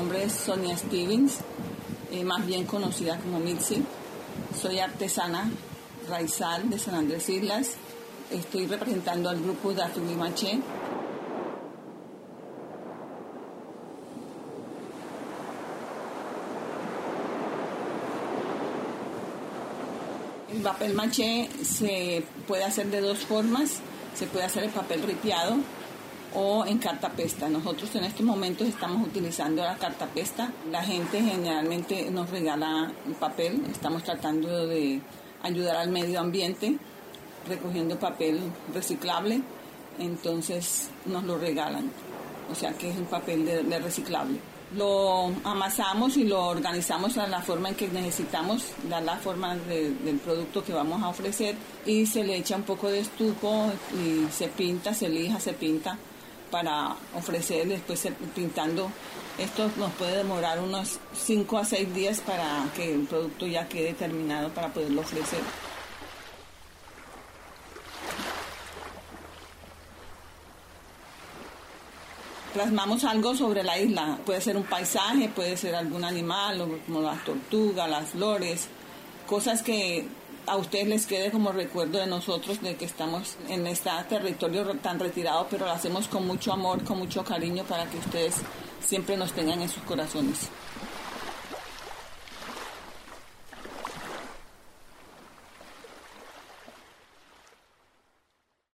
nombre es Sonia Stevens, eh, más bien conocida como Mitzi. Soy artesana raizal de San Andrés Islas. Estoy representando al grupo de Maché. El papel maché se puede hacer de dos formas. Se puede hacer el papel ripiado o en cartapesta. Nosotros en estos momentos estamos utilizando la cartapesta. La gente generalmente nos regala papel. Estamos tratando de ayudar al medio ambiente recogiendo papel reciclable. Entonces nos lo regalan. O sea que es un papel de, reciclable. Lo amasamos y lo organizamos a la forma en que necesitamos, dar la forma del producto que vamos a ofrecer y se le echa un poco de estuco y se pinta, se lija, se pinta para ofrecer después pintando. Esto nos puede demorar unos 5 a 6 días para que el producto ya quede terminado para poderlo ofrecer. plasmamos algo sobre la isla. Puede ser un paisaje, puede ser algún animal, como las tortugas, las flores, cosas que a ustedes les quede como recuerdo de nosotros, de que estamos en este territorio tan retirado, pero lo hacemos con mucho amor, con mucho cariño para que ustedes siempre nos tengan en sus corazones.